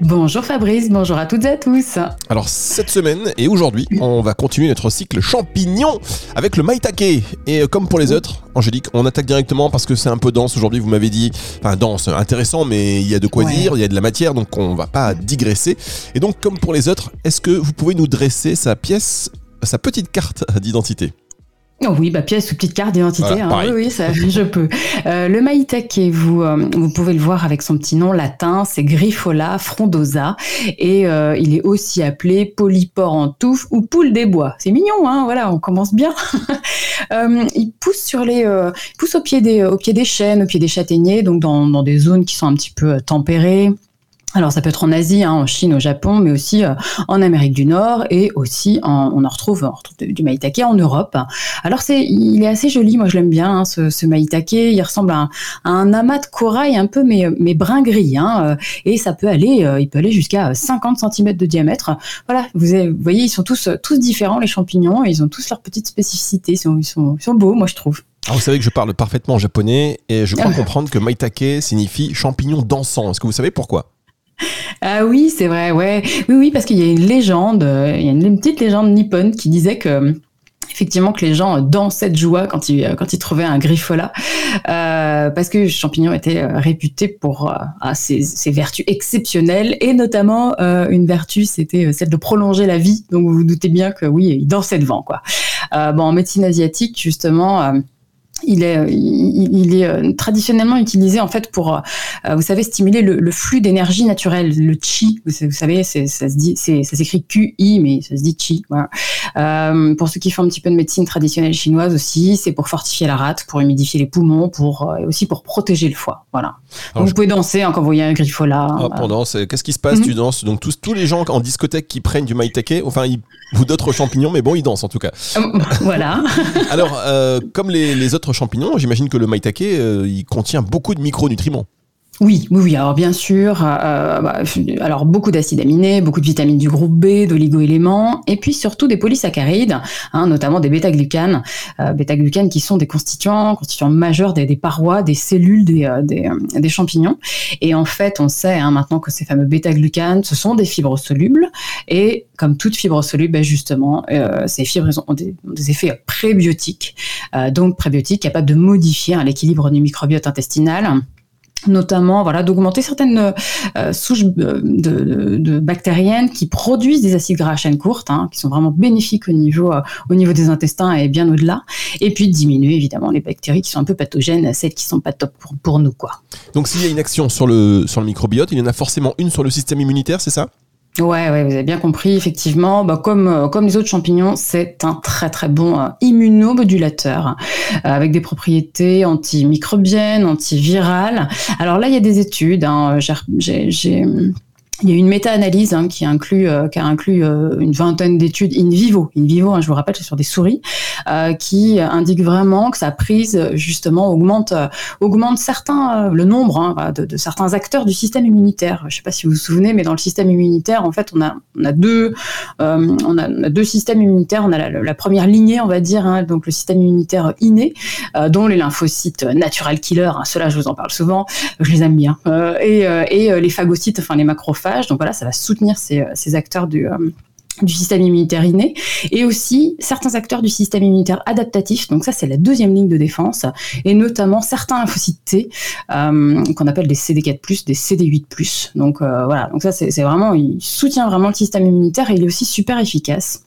Bonjour Fabrice, bonjour à toutes et à tous. Alors cette semaine et aujourd'hui, on va continuer notre cycle champignon avec le maitake. Et euh, comme pour les autres, Angélique, on attaque directement parce que c'est un peu dense aujourd'hui, vous m'avez dit. Enfin dense, intéressant, mais il y a de quoi dire, il y a de la matière, donc on va pas digresser. Et donc comme pour les autres, est-ce que vous pouvez nous dresser sa pièce, sa petite carte d'identité? Oh oui, bah pièce ou petite carte d'identité. hein. Oui, oui, ça, je peux. Euh, le maïtake, vous, euh, vous pouvez le voir avec son petit nom latin, c'est Griffola frondosa, et euh, il est aussi appelé polypore en touffe ou poule des bois. C'est mignon, hein. Voilà, on commence bien. Euh, il pousse sur les, euh, il pousse au pied des, au pied des chênes, au pied des châtaigniers, donc dans, dans des zones qui sont un petit peu tempérées. Alors ça peut être en Asie, hein, en Chine, au Japon, mais aussi euh, en Amérique du Nord et aussi en, on en retrouve, on retrouve du maïtake en Europe. Alors c'est, il est assez joli, moi je l'aime bien hein, ce, ce maïtake. Il ressemble à un, à un, amas de corail un peu mais, mais brun gris, hein, euh, et ça peut aller, euh, il peut aller jusqu'à 50 cm de diamètre. Voilà, vous, avez, vous, voyez, ils sont tous tous différents les champignons, et ils ont tous leurs petites spécificités, ils sont, ils sont, ils sont beaux, moi je trouve. Alors ah, vous savez que je parle parfaitement japonais et je crois comprendre que maïtake signifie champignon dansant. Est-ce que vous savez pourquoi? Ah oui, c'est vrai, ouais. Oui, oui, parce qu'il y a une légende, euh, il y a une, petite légende nippone qui disait que effectivement que les gens dansaient de joie quand ils quand ils trouvaient un griffola euh, parce que champignon était euh, réputé pour euh, ses, vertus exceptionnelles et notamment euh, une vertu c'était celle de prolonger la vie donc vous vous doutez bien que oui il dansait devant quoi euh, bon en médecine asiatique justement il est, il, est euh, traditionnellement utilisé en fait pour, euh, vous savez, stimuler le, le flux d'énergie naturelle, le chi. Vous, savez, ça se dit, ça s'écrit QI, mais ça se dit chi. Voilà. Euh, pour ceux qui font un petit peu de médecine traditionnelle chinoise aussi, c'est pour fortifier la rate, pour humidifier les poumons, pour euh, et aussi pour protéger le foie. Voilà. Donc, vous pouvez danser hein, quand vous voyez un griffola. Ah, voilà. Qu'est-ce qui se passe? Mm -hmm. Tu danses donc tous tous les gens en discothèque qui prennent du maïtake, enfin ils, ou d'autres champignons, mais bon ils dansent en tout cas. voilà. Alors comme les, les autres champignons, j'imagine que le maïtake, euh, il contient beaucoup de micronutriments. Oui, oui, oui. Alors bien sûr, euh, bah, alors beaucoup d'acides aminés, beaucoup de vitamines du groupe B, d'oligo-éléments, et puis surtout des polysaccharides, hein, notamment des bêta-glucanes, euh, bêta-glucanes qui sont des constituants, constituants majeurs des, des parois, des cellules des, euh, des, des, champignons. Et en fait, on sait hein, maintenant que ces fameux bêta-glucanes, ce sont des fibres solubles, et comme toute fibre soluble, ben justement, euh, ces fibres ont des, des effets prébiotiques, euh, donc prébiotiques capables de modifier hein, l'équilibre du microbiote intestinal notamment voilà d'augmenter certaines euh, souches de, de, bactériennes qui produisent des acides gras à chaîne courte, hein, qui sont vraiment bénéfiques au niveau euh, au niveau des intestins et bien au-delà, et puis diminuer évidemment les bactéries qui sont un peu pathogènes, celles qui sont pas top pour, pour nous quoi. Donc s'il y a une action sur le sur le microbiote, il y en a forcément une sur le système immunitaire, c'est ça? Ouais, ouais, vous avez bien compris, effectivement. Bah, comme, euh, comme les autres champignons, c'est un très très bon euh, immunomodulateur euh, avec des propriétés antimicrobiennes, antivirales. Alors là, il y a des études. Hein, j'ai il y a une méta-analyse hein, euh, qui a inclus euh, une vingtaine d'études in vivo, in vivo, hein, je vous rappelle, c'est sur des souris, euh, qui indique vraiment que sa prise justement augmente, le nombre hein, de, certains acteurs du système immunitaire. Je ne sais pas si vous vous souvenez, mais dans le système immunitaire, en fait, on a, deux, systèmes immunitaires. On a la, première lignée, on va dire, donc le système immunitaire inné, dont les lymphocytes natural killer. Hein, ceux-là, je vous en parle souvent, je les aime bien, et les phagocytes, enfin les macrophages donc voilà, ça va soutenir ces, euh, acteurs du, euh, système immunitaire inné et aussi certains acteurs du système immunitaire adaptatif. Donc ça, c'est la deuxième ligne de défense. Et notamment certains lymphocytes T euh, qu'on appelle des CD4+, des CD8+. Donc voilà, donc ça c'est vraiment, il soutient vraiment le système immunitaire et il est aussi super efficace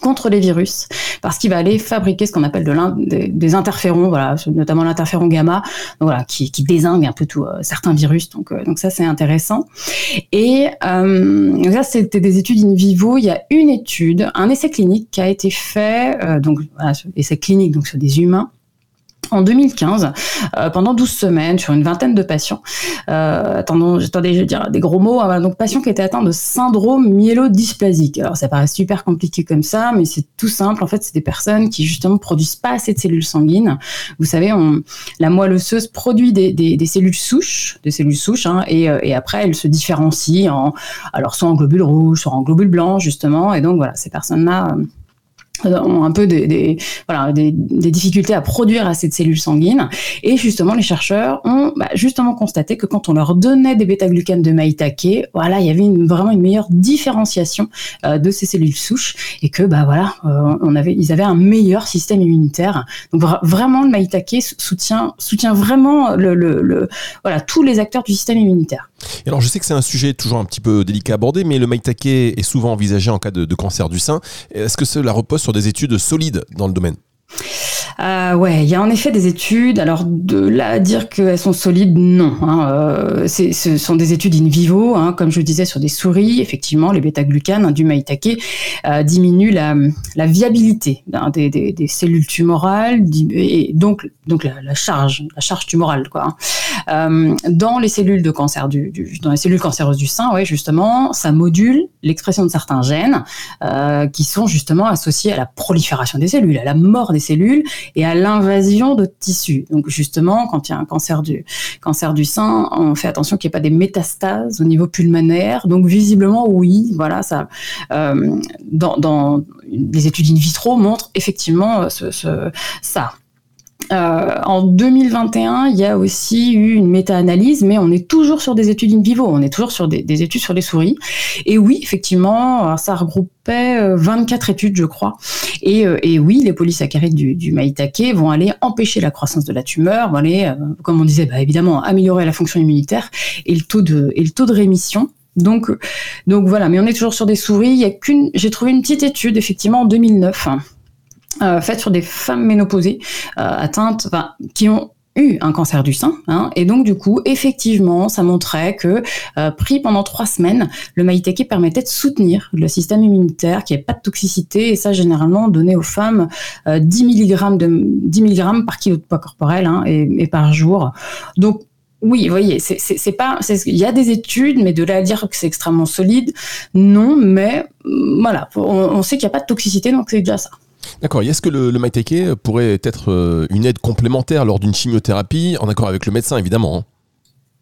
contre les virus parce qu'il va aller fabriquer ce qu'on appelle de des, des, interférons voilà notamment l'interféron gamma donc voilà qui, qui désingue un peu tout euh, certains virus donc euh, donc ça c'est intéressant. Et euh, ça c'était des études in vivo. Il y a une étude un essai clinique qui a été fait euh, donc voilà essai clinique donc sur des humains en 2015, euh, pendant 12 semaines, sur une vingtaine de patients. Euh, attendez, je vais dire des gros mots. Hein, donc, patients qui étaient atteints de syndrome myélodysplasique. Alors, ça paraît super compliqué comme ça, mais c'est tout simple. En fait, c'est des personnes qui, justement, produisent pas assez de cellules sanguines. Vous savez, on, la moelle osseuse produit des, des, des cellules souches, des cellules souches, hein, et, euh, et, après, elles se différencient en, alors, soit en globules rouges, soit en globules blancs, justement. Et donc, voilà, ces personnes-là, euh, ont un peu des, voilà, des, difficultés à produire assez de cellules sanguines. Et justement, les chercheurs ont bah, justement constaté que quand on leur donnait des bêta-glucanes de maïtake, voilà, il y avait vraiment une meilleure différenciation euh, de ces cellules souches et que bah voilà, euh, on avait, ils avaient un meilleur système immunitaire. Donc vraiment, le maïtake soutient soutient vraiment le, voilà tous les acteurs du système immunitaire. Et alors, je sais que c'est un sujet toujours un petit peu délicat à aborder, mais le maïtake est souvent envisagé en cas de, de cancer du sein. Est-ce que cela repose sur des études solides dans le domaine euh, ouais, il y a en effet des études. Alors de là à dire qu'elles sont solides, non. Hein, euh, ce sont des études in vivo, hein, comme je disais sur des souris. Effectivement, les bêta-glucanes hein, du maïtake euh, diminuent la, viabilité des, cellules tumorales et donc la, charge, tumorale quoi. Euh, dans les cellules de cancer cancéreuses du sein, ouais, justement, ça module l'expression de certains gènes euh, qui sont justement associés à la prolifération des cellules, à la mort des cellules et à l'invasion de tissus. Donc justement, quand il y a un cancer du cancer du sein, on fait attention qu'il n'y ait pas des métastases au niveau pulmonaire. Donc visiblement, oui, voilà, ça, euh, dans, dans, les études in vitro montrent effectivement ce, ce, ça. Euh, en 2021, il y a aussi eu une méta-analyse, mais on est toujours sur des études in vivo, on est toujours sur des, des études sur les souris. Et oui, effectivement, ça regroupait 24 euh, études, je crois. Et, euh, et oui, les polysaccharides du, du maïtake vont aller empêcher la croissance de la tumeur, vont aller, euh, comme on disait, bah, évidemment, améliorer la fonction immunitaire et le taux de, et le taux de rémission. Donc, donc voilà, mais on est toujours sur des souris. Il y a qu'une, j'ai trouvé une petite étude effectivement en 2009 euh, faite sur des femmes ménopausées euh, atteintes, qui ont eu un cancer du sein, hein, et donc du coup, effectivement, ça montrait que euh, pris pendant trois semaines, le maïtake permettait de soutenir le système immunitaire, qui n'y pas de toxicité, et ça généralement donné aux femmes euh, 10 mg de 10 mg par kilo de poids corporel hein, et, et, par jour. Donc oui, vous voyez, c'est pas, il y a des études, mais de là à dire que c'est extrêmement solide, non, mais voilà, on, on sait qu'il n'y a pas de toxicité, donc c'est déjà ça. D'accord. Est-ce que le, le maïtake pourrait être euh, une aide complémentaire lors d'une chimiothérapie, en accord avec le médecin, évidemment hein?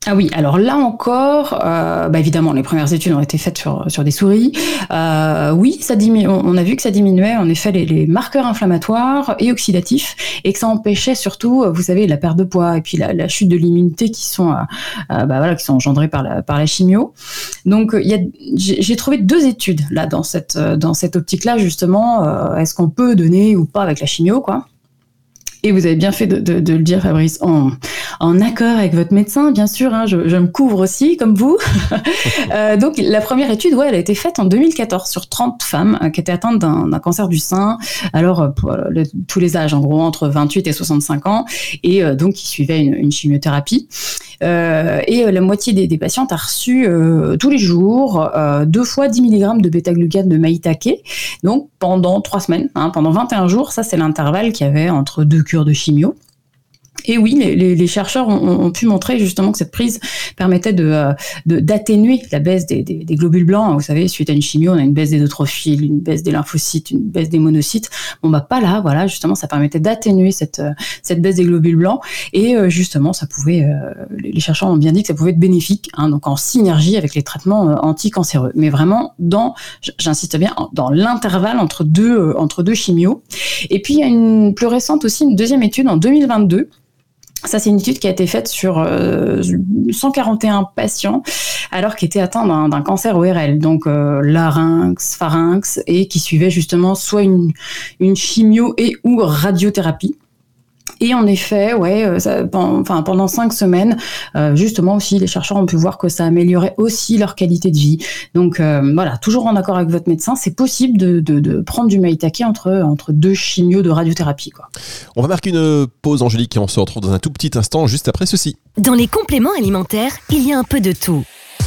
Ah oui, alors là encore, euh, bah évidemment, les premières études ont été faites sur, sur des souris. Euh, oui, ça diminue, on a vu que ça diminuait en effet les, les, marqueurs inflammatoires et oxydatifs et que ça empêchait surtout, vous savez, la perte de poids et puis la, la chute de l'immunité qui sont, euh, bah voilà, qui sont engendrées par la, par la chimio. Donc, j'ai trouvé deux études là dans cette, dans cette optique-là justement. Euh, est-ce qu'on peut donner ou pas avec la chimio, quoi et vous avez bien fait de, de, de le dire, Fabrice, en, en, accord avec votre médecin, bien sûr. Hein, je, je, me couvre aussi, comme vous. euh, donc, la première étude, ouais, elle a été faite en 2014 sur 30 femmes euh, qui étaient atteintes d'un cancer du sein. Alors, euh, euh, tous les âges, en gros, entre 28 et 65 ans, et euh, donc qui suivaient une, une chimiothérapie. Et la moitié des, des patientes a reçu tous les jours deux fois 10 mg de bêta-glucane de maïtake. Donc, pendant trois semaines, hein, pendant 21 jours, ça c'est l'intervalle qu'il y avait entre deux cure de chimio. Et oui, les, les, les chercheurs ont, ont, pu montrer justement que cette prise permettait de euh, d'atténuer la baisse des, des, globules blancs. Vous savez, suite à une chimio, on a une baisse des neutrophiles, une baisse des lymphocytes, une baisse des monocytes. Bon bah pas là, voilà, justement, ça permettait d'atténuer cette euh, cette baisse des globules blancs. Et euh, justement, ça pouvait, les chercheurs ont bien dit que ça pouvait être bénéfique, hein, donc en synergie avec les traitements anticancéreux. Mais vraiment dans, j'insiste bien, dans l'intervalle entre deux entre deux chimios. Et puis il y a une plus récente aussi, une deuxième étude en 2022 ça, c'est une étude qui a été faite sur euh, 141 patients, alors qu'ils étaient atteints d'un cancer ORL, donc euh, larynx, pharynx, et qui suivaient justement soit une, une chimio et ou radiothérapie. Et en effet, ouais, euh, ça, enfin, pendant cinq semaines, euh, justement aussi, les chercheurs ont pu voir que ça améliorait aussi leur qualité de vie. Donc euh, voilà, toujours en accord avec votre médecin, c'est possible de, de, de, prendre du maïtake entre, entre deux chimios de radiothérapie. Quoi. On va marquer une pause, Angélique, et on se retrouve dans un tout petit instant, juste après ceci. Dans les compléments alimentaires, il y a un peu de tout.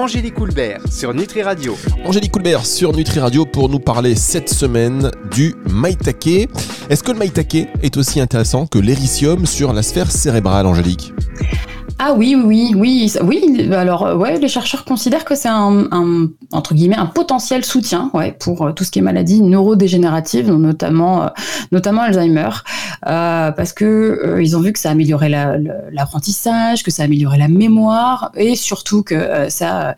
Angélique Coulbert sur Nutri Radio. Angélique Coulbert sur Nutri Radio pour nous parler cette semaine du maïtake. Est-ce que le maïtake est aussi intéressant que l'éricium sur la sphère cérébrale, Angélique? Ah oui, oui, oui, oui. Alors, euh, ouais, les chercheurs considèrent que c'est un, entre guillemets, un potentiel soutien, ouais, pour euh, tout ce qui est maladie neurodégénérative, notamment, euh, notamment Alzheimer, parce que ils ont vu que ça améliorait l'apprentissage, que ça améliorait la mémoire, et surtout que ça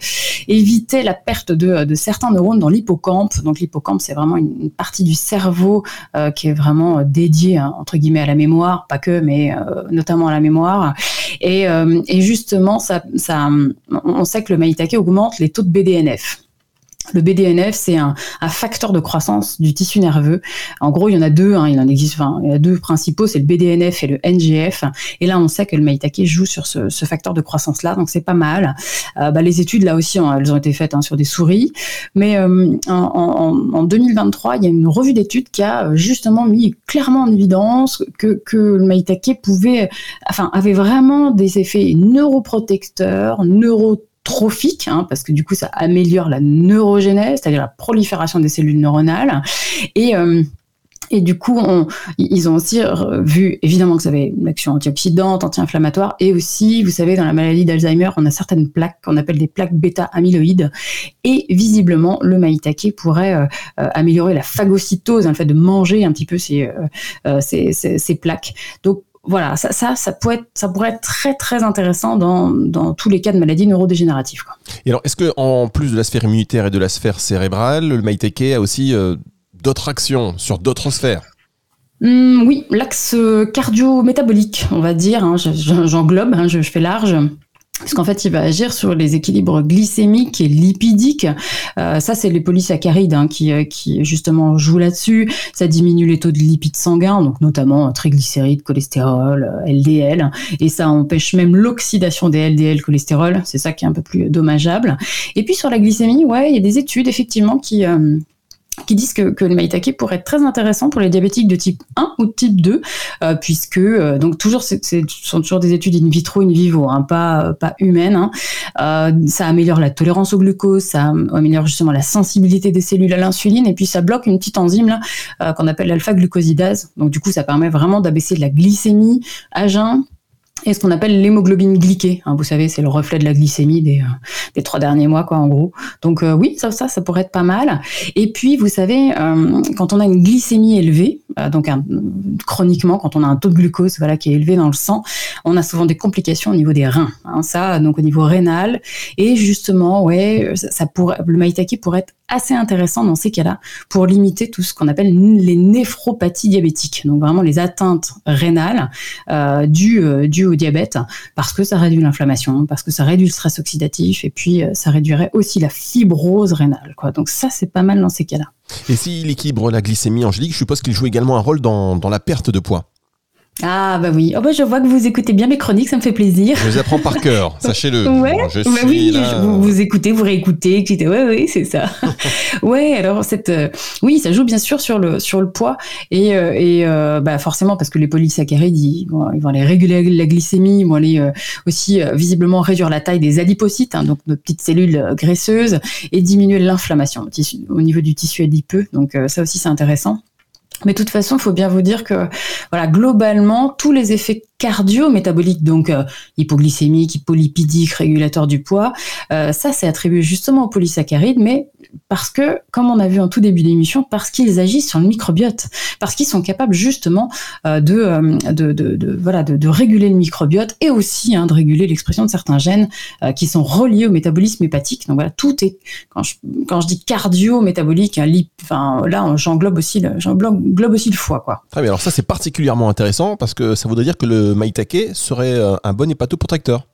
évitait la perte de, de certains neurones dans l'hippocampe. Donc, l'hippocampe, c'est vraiment une, partie du cerveau qui est vraiment dédiée, hein, entre guillemets, à la mémoire, pas que, mais notamment à la mémoire. Et euh, et justement, ça, ça, on sait que le maïtake augmente les taux de BDNF. Le BDNF, c'est un, facteur de croissance du tissu nerveux. En gros, il y en a deux, hein, il en existe, enfin, il y a deux principaux, c'est le BDNF et le NGF. Et là, on sait que le maïtake joue sur ce, facteur de croissance-là, donc c'est pas mal. Euh, bah, les études, là aussi, hein, elles ont été faites hein, sur des souris. Mais euh, en, 2023, il y a une revue d'études qui a justement mis clairement en évidence que, que le maïtake pouvait, enfin, avait vraiment des effets neuroprotecteurs, neuro trophique, hein, parce que du coup ça améliore la neurogénèse, c'est-à-dire la prolifération des cellules neuronales. Et euh, et du coup, on, ils ont aussi vu évidemment que ça avait une action antioxydante, anti-inflammatoire, et aussi, vous savez, dans la maladie d'Alzheimer, on a certaines plaques qu'on appelle des plaques bêta-amyloïdes, et visiblement, le maïtake pourrait euh, euh, améliorer la phagocytose, hein, le fait de manger un petit peu ces, ces, ces, ces plaques. Donc voilà, ça, ça, ça, pourrait être, ça pourrait être très très intéressant dans, dans tous les cas de maladies neurodégénératives. Quoi. Et alors, est-ce que en plus de la sphère immunitaire et de la sphère cérébrale, le maïtake a aussi euh, d'autres actions sur d'autres sphères? Hum, Oui, l'axe cardio-métabolique, on va dire. Hein, j'englobe, hein, je, je, fais large parce qu'en fait, il va agir sur les équilibres glycémiques et lipidiques. Euh, ça, c'est les polysaccharides hein, qui, euh, qui justement jouent là-dessus. Ça diminue les taux de lipides sanguins, donc notamment euh, triglycérides, cholestérol, LDL, et ça empêche même l'oxydation des LDL cholestérol. C'est ça qui est un peu plus dommageable. Et puis sur la glycémie, ouais, il y a des études effectivement qui qui disent que, que, le maïtake pourrait être très intéressant pour les diabétiques de type 1 ou de type 2, euh, puisque euh, donc toujours ce sont toujours des études in vitro, in vivo, hein, pas pas humaines. Hein. Euh, ça améliore la tolérance au glucose, ça améliore justement la sensibilité des cellules à l'insuline, et puis ça bloque une petite enzyme euh, qu'on appelle l'alpha-glucosidase. Donc du coup, ça permet vraiment d'abaisser la glycémie à jeun et ce qu'on appelle l'hémoglobine glyquée. Hein, vous savez, c'est le reflet de la glycémie des, euh, trois derniers mois, quoi, en gros. Donc euh, oui, ça, ça, pourrait être pas mal. Et puis, vous savez, euh, quand on a une glycémie élevée, donc chroniquement, quand on a un taux de glucose, voilà, qui est élevé dans le sang, on a souvent des complications au niveau des reins. Hein, ça, donc au niveau rénal. Et justement, ouais, pourrait, le maïtake pourrait être assez intéressant dans ces cas-là pour limiter tout ce qu'on appelle les néphropathies diabétiques, donc vraiment les atteintes rénales euh, dues, au diabète, parce que ça réduit l'inflammation, parce que ça réduit le stress oxydatif, et puis euh, ça réduirait aussi la fibrose rénale. Quoi. Donc ça, c'est pas mal dans ces cas-là. Et s'il équilibre la glycémie, Angélique, je suppose qu'il joue également un rôle dans la perte de poids. Ah bah oui, oh bah je vois que vous écoutez bien mes chroniques, ça me fait plaisir. Je les apprends par cœur, sachez-le. Ouais, je bah oui, vous, écoutez, vous réécoutez, etc. Ouais, oui, c'est ça. ouais, alors cette, euh, oui, ça joue bien sûr sur le sur le poids et, euh, et euh, bah forcément parce que les polysaccharides, ils, ils vont aller réguler la glycémie, ils vont aller aussi visiblement réduire la taille des adipocytes, hein, donc nos petites cellules graisseuses, et diminuer l'inflammation au niveau du tissu adipeux. Donc ça aussi c'est intéressant. Mais de toute façon, il faut bien vous dire que, voilà, globalement, tous les effets cardio-métabolique, donc euh, hypoglycémique, hypolipidique, régulateur du poids. Euh, ça, c'est attribué justement aux polysaccharides, mais parce que, comme on a vu en tout début d'émission, parce qu'ils agissent sur le microbiote, parce qu'ils sont capables justement euh, de, de, de, voilà, de, réguler le microbiote et aussi hein, de réguler l'expression de certains gènes qui sont reliés au métabolisme hépatique. Donc voilà, tout est, quand je, dis cardio-métabolique, hein, enfin, là, j'englobe aussi, le, aussi le foie. Quoi. Très bien, alors ça, c'est particulièrement intéressant parce que ça voudrait dire que le maïtake serait euh, un bon hépatoprotecteur.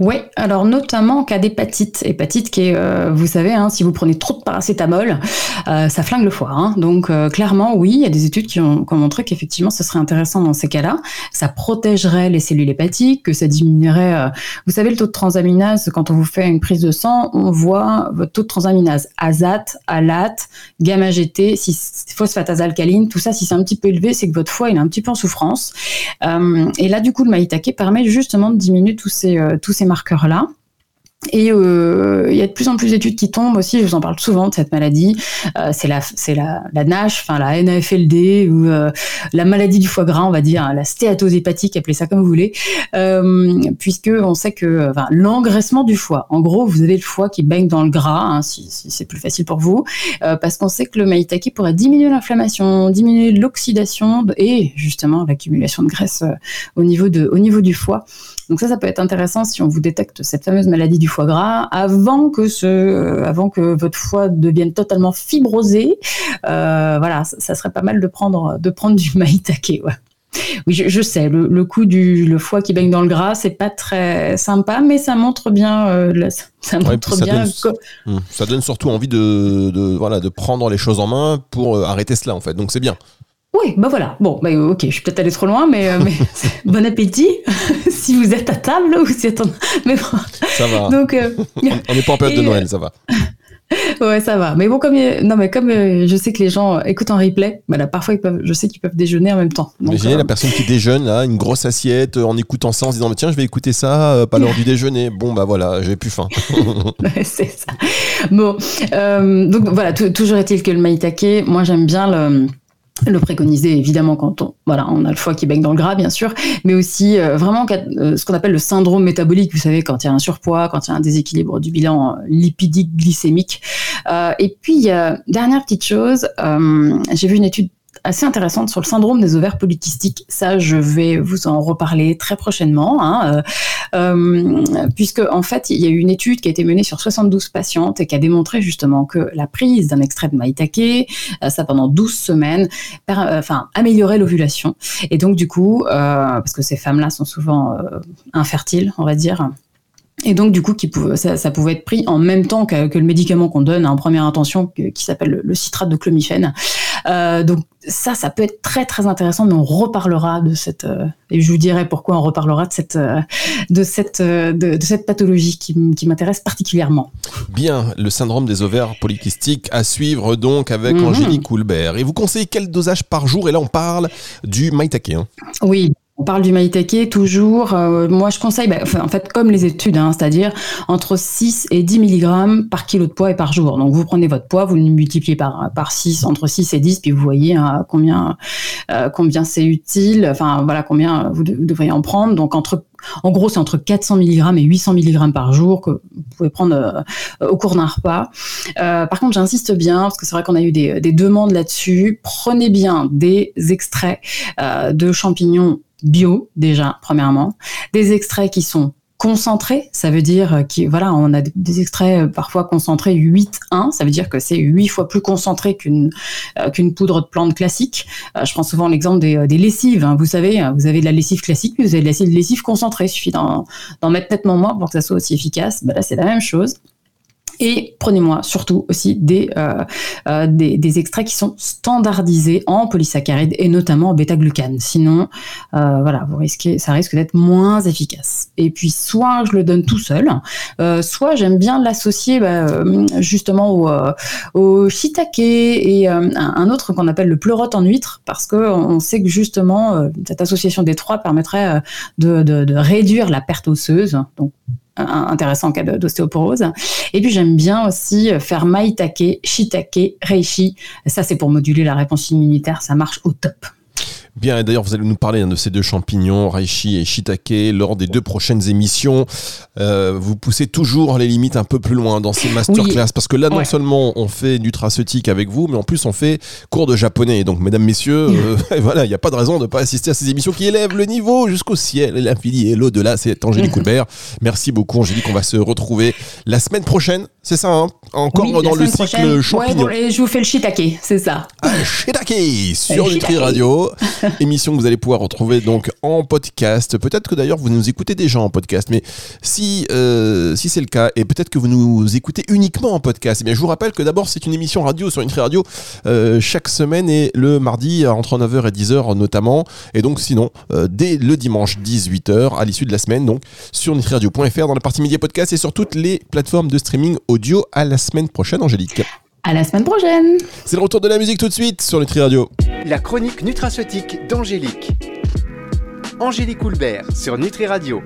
Oui, alors notamment en cas d'hépatite. Hépatite qui est, euh, vous savez, hein, si vous prenez trop de paracétamol, euh, ça flingue le foie. Hein. Donc euh, clairement, oui, il y a des études qui ont, montré qu'effectivement, ce serait intéressant dans ces cas-là. Ça protégerait les cellules hépatiques, que ça diminuerait. vous savez, le taux de transaminase, quand on vous fait une prise de sang, on voit votre taux de transaminase azat, alat, gamma GT, si, phosphatase alcaline, tout ça, si c'est un petit peu élevé, c'est que votre foie il est un petit peu en souffrance. et là, du coup, le maïtake permet justement de diminuer tous ces ces marqueurs-là. Et euh, il y a de plus en plus d'études qui tombent aussi, je vous en parle souvent de cette maladie, euh, c'est la, c'est la, la NASH, enfin la NAFLD, ou euh, la maladie du foie gras, on va dire, hein, la stéatose hépatique, appelez ça comme vous voulez, puisque on sait que l'engraissement du foie, en gros, vous avez le foie qui baigne dans le gras, hein, si, si c'est plus facile pour vous, parce qu'on sait que le maïtake pourrait diminuer l'inflammation, diminuer l'oxydation et justement l'accumulation de graisse au, niveau de, au niveau du foie. Donc ça, ça peut être intéressant si on vous détecte cette fameuse maladie du foie gras avant que ce, euh, avant que votre foie devienne totalement fibrosé. Euh, voilà, ça, serait pas mal de prendre, de prendre du maïtake. Ouais. Oui, je, sais, le, coup du le foie qui baigne dans le gras, c'est pas très sympa, mais ça montre bien, euh, ça montre bien. Donne, hmm, ça donne surtout envie de, de, voilà, de prendre les choses en main pour arrêter cela, en fait. Donc c'est bien. Oui, bah voilà. Bon, bah ok, je suis peut-être allée trop loin, mais, euh, bon appétit si vous êtes à table ou si êtes en... Mais bon. Ça va. Donc, euh, on n'est pas en période de Noël, ça va. ouais, ça va. Mais bon, comme non, mais comme euh, je sais que les gens écoutent en replay, bah parfois ils peuvent, je sais qu'ils peuvent déjeuner en même temps. Imaginez la personne qui déjeune là, une grosse assiette, en écoutant ça, en se disant tiens, je vais écouter ça, pas l'heure du déjeuner. Bon bah voilà, j'ai plus faim. c'est ça. Bon, donc voilà, toujours est-il que le maïtake, moi j'aime bien le le préconiser évidemment quand on voilà on a le foie qui baigne dans le gras bien sûr mais aussi euh, vraiment euh, ce qu'on appelle le syndrome métabolique vous savez quand il y a un surpoids quand il y a un déséquilibre du bilan euh, lipidique glycémique. Et puis dernière petite chose j'ai vu une étude assez intéressante sur le syndrome des ovaires polykystiques. Ça, je vais vous en reparler très prochainement, hein, euh, euh, puisque en fait, il y a eu une étude qui a été menée sur 72 patientes et qui a démontré justement que la prise d'un extrait de maïtake, euh, ça pendant 12 semaines, enfin, améliorait l'ovulation. Et donc, du coup, parce que ces femmes-là sont souvent infertiles, on va dire, et donc, du coup, ça, pouvait être pris en même temps que, le médicament qu'on donne en première intention, qui s'appelle le, citrate de clomifène. Euh, donc, ça, ça peut être très, très intéressant, mais on reparlera de cette, euh, et je vous dirai pourquoi on reparlera de cette, euh, de cette, de, cette pathologie qui, qui m'intéresse particulièrement. Bien, le syndrome des ovaires polykystiques à suivre donc avec mhm. Angélique Coulbert. Et vous conseillez quel dosage par jour? Et là, on parle du maïtake. Hein. Oui, on parle du maïtake toujours. Euh, moi, je conseille, bah, en fait, comme les études, hein, c'est-à-dire entre 6 et 10 mg par kilo de poids et par jour. Donc, vous prenez votre poids, vous le multipliez par, par 6, entre 6 et 10, puis vous voyez hein, combien, euh, combien c'est utile, enfin, voilà, combien vous, devriez en prendre. Donc, entre en gros, c'est entre 400 mg et 800 mg par jour que vous pouvez prendre euh, au cours d'un repas. par contre, j'insiste bien, parce que c'est vrai qu'on a eu des demandes là-dessus. Prenez bien des extraits de champignons bio déjà premièrement, des extraits qui sont concentrés, ça veut dire qui voilà, on a des extraits euh, parfois concentrés 8-1, ça veut dire que c'est 8 fois plus concentré qu'une euh, qu'une poudre de plante classique. Euh, je prends souvent l'exemple des, des, lessives, hein. vous savez, vous avez de la lessive classique, vous avez de la lessive concentrée, il suffit d'en mettre nettement moins pour que ça soit aussi efficace. Ben là, c'est la même chose. Et prenez-moi surtout aussi des, euh, euh, des, des, extraits qui sont standardisés en polysaccharides et notamment en bêta-glucane. Sinon, euh, voilà, vous risquez, ça risque d'être moins efficace. Et puis, soit je le donne tout seul, soit j'aime bien l'associer bah, justement au, au shiitake et un autre qu'on appelle le pleurote en huître, parce que on sait que justement cette association des trois permettrait de, réduire la perte osseuse. Intéressant en cas d'ostéoporose. Et puis j'aime bien aussi faire maitake, shiitake, reishi. Ça c'est pour moduler la réponse immunitaire, ça marche au top. Bien, et d'ailleurs, vous allez nous parler hein, de ces deux champignons, Reishi et Shiitake, lors des deux prochaines émissions. Euh, vous poussez toujours les limites un peu plus loin dans ces masterclass, parce que là, non seulement on fait nutraceutique avec vous, mais en plus on fait cours de japonais. Donc, mesdames, messieurs, euh, voilà, il n'y a pas de raison de ne pas assister à ces émissions qui élèvent le niveau jusqu'au ciel l'infini et l'au-delà. C'est Angélique Coulbert. Merci beaucoup, Angélique. On va se retrouver la semaine prochaine c'est ça, hein encore Oui, dans le cycle champignon. Ouais, je vous fais le shiitake, c'est ça. Ah, Shiitake sur Nutri shiitake. Radio, émission que vous allez pouvoir retrouver donc en podcast. Peut-être que d'ailleurs vous nous écoutez déjà en podcast, mais si euh, si c'est le cas et peut-être que vous nous écoutez uniquement en podcast, eh bien je vous rappelle que d'abord c'est une émission radio sur Nutri Radio euh, chaque semaine et le mardi entre 9h et 10h notamment, et donc sinon euh, dès le dimanche 18h à l'issue de la semaine donc sur nutriradio.fr dans la partie média podcast et sur toutes les plateformes de streaming audio. À la semaine prochaine, Angélique. À la semaine prochaine. C'est le retour de la musique tout de suite sur Nutri Radio. La chronique nutraceutique d'Angélique. Angélique Houlbert sur Nutri Radio.